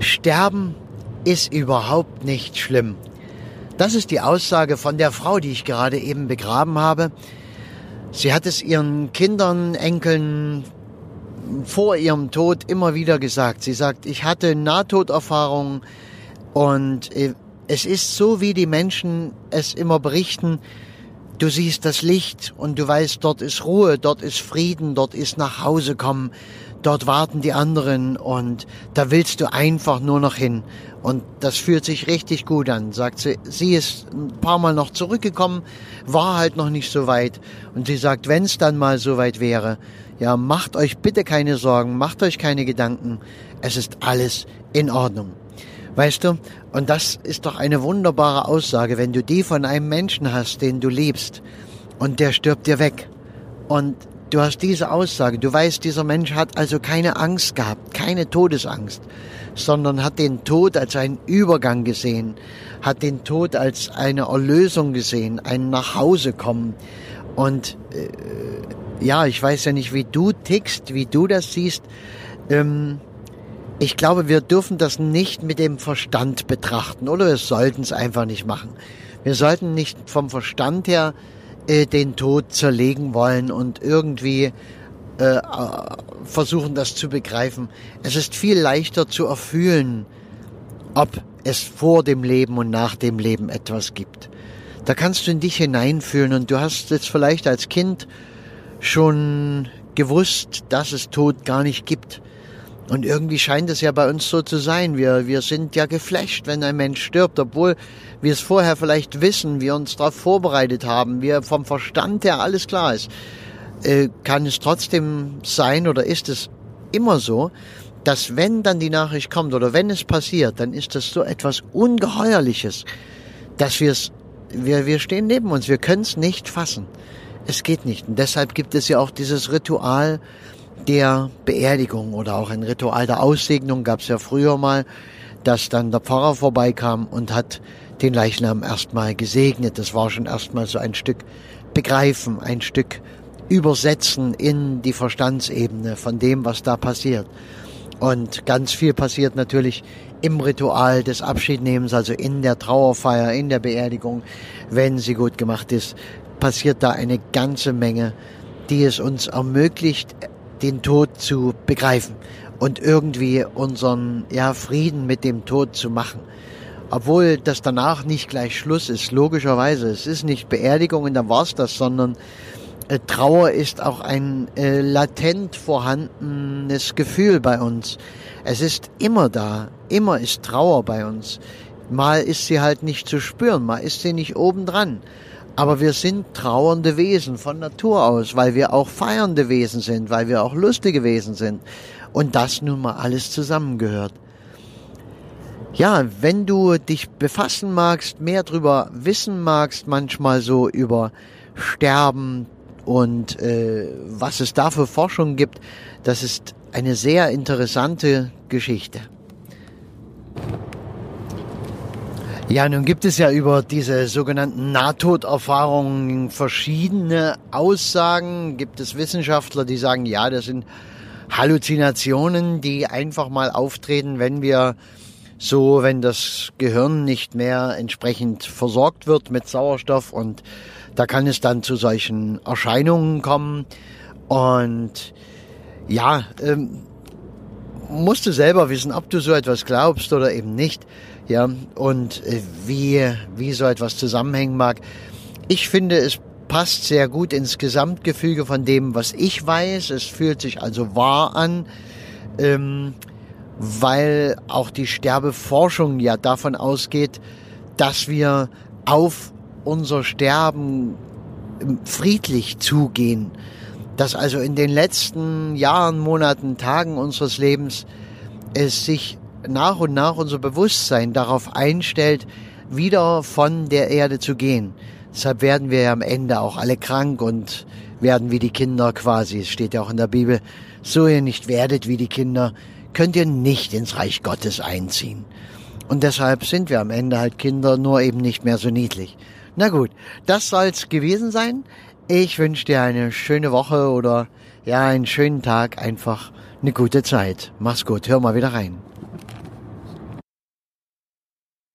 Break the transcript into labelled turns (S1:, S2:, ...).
S1: Sterben ist überhaupt nicht schlimm. Das ist die Aussage von der Frau, die ich gerade eben begraben habe. Sie hat es ihren Kindern, Enkeln vor ihrem Tod immer wieder gesagt. Sie sagt, ich hatte Nahtoderfahrungen und äh, es ist so, wie die Menschen es immer berichten. Du siehst das Licht und du weißt, dort ist Ruhe, dort ist Frieden, dort ist nach Hause kommen, dort warten die anderen und da willst du einfach nur noch hin. Und das fühlt sich richtig gut an, sagt sie. Sie ist ein paar Mal noch zurückgekommen, war halt noch nicht so weit. Und sie sagt, wenn es dann mal so weit wäre, ja, macht euch bitte keine Sorgen, macht euch keine Gedanken. Es ist alles in Ordnung. Weißt du? Und das ist doch eine wunderbare Aussage, wenn du die von einem Menschen hast, den du liebst, und der stirbt dir weg. Und du hast diese Aussage, du weißt, dieser Mensch hat also keine Angst gehabt, keine Todesangst, sondern hat den Tod als einen Übergang gesehen, hat den Tod als eine Erlösung gesehen, ein Nachhausekommen. Und äh, ja, ich weiß ja nicht, wie du tickst, wie du das siehst. Ähm, ich glaube, wir dürfen das nicht mit dem Verstand betrachten oder wir sollten es einfach nicht machen. Wir sollten nicht vom Verstand her äh, den Tod zerlegen wollen und irgendwie äh, versuchen, das zu begreifen. Es ist viel leichter zu erfühlen, ob es vor dem Leben und nach dem Leben etwas gibt. Da kannst du in dich hineinfühlen und du hast jetzt vielleicht als Kind schon gewusst, dass es Tod gar nicht gibt. Und irgendwie scheint es ja bei uns so zu sein. Wir, wir sind ja geflasht, wenn ein Mensch stirbt, obwohl wir es vorher vielleicht wissen, wir uns darauf vorbereitet haben, wir vom Verstand her alles klar ist. Äh, kann es trotzdem sein oder ist es immer so, dass wenn dann die Nachricht kommt oder wenn es passiert, dann ist das so etwas Ungeheuerliches, dass wir es, wir, wir stehen neben uns, wir können es nicht fassen. Es geht nicht. Und deshalb gibt es ja auch dieses Ritual der Beerdigung oder auch ein Ritual der Aussegnung gab es ja früher mal, dass dann der Pfarrer vorbeikam und hat den Leichnam erstmal gesegnet. Das war schon erstmal so ein Stück begreifen, ein Stück übersetzen in die Verstandsebene von dem, was da passiert. Und ganz viel passiert natürlich im Ritual des Abschiednehmens, also in der Trauerfeier, in der Beerdigung, wenn sie gut gemacht ist passiert da eine ganze Menge, die es uns ermöglicht, den Tod zu begreifen und irgendwie unseren ja, Frieden mit dem Tod zu machen. Obwohl das danach nicht gleich Schluss ist, logischerweise. Es ist nicht Beerdigung und dann war's das, sondern äh, Trauer ist auch ein äh, latent vorhandenes Gefühl bei uns. Es ist immer da, immer ist Trauer bei uns. Mal ist sie halt nicht zu spüren, mal ist sie nicht obendran. Aber wir sind trauernde Wesen von Natur aus, weil wir auch feiernde Wesen sind, weil wir auch lustige Wesen sind. Und das nun mal alles zusammengehört. Ja, wenn du dich befassen magst, mehr drüber wissen magst, manchmal so über Sterben und äh, was es da für Forschung gibt, das ist eine sehr interessante Geschichte. Ja, nun gibt es ja über diese sogenannten Nahtoderfahrungen verschiedene Aussagen. Gibt es Wissenschaftler, die sagen, ja, das sind Halluzinationen, die einfach mal auftreten, wenn wir so, wenn das Gehirn nicht mehr entsprechend versorgt wird mit Sauerstoff und da kann es dann zu solchen Erscheinungen kommen. Und ja, ähm, musst du selber wissen, ob du so etwas glaubst oder eben nicht ja, und äh, wie, wie so etwas zusammenhängen mag. Ich finde, es passt sehr gut ins Gesamtgefüge von dem, was ich weiß. Es fühlt sich also wahr an, ähm, weil auch die Sterbeforschung ja davon ausgeht, dass wir auf unser Sterben ähm, friedlich zugehen. Dass also in den letzten Jahren, Monaten, Tagen unseres Lebens es sich nach und nach unser Bewusstsein darauf einstellt, wieder von der Erde zu gehen. Deshalb werden wir ja am Ende auch alle krank und werden wie die Kinder quasi. Es steht ja auch in der Bibel, so ihr nicht werdet wie die Kinder, könnt ihr nicht ins Reich Gottes einziehen. Und deshalb sind wir am Ende halt Kinder, nur eben nicht mehr so niedlich. Na gut, das soll's gewesen sein. Ich wünsche dir eine schöne Woche oder ja, einen schönen Tag, einfach eine gute Zeit. Mach's gut, hör mal wieder rein.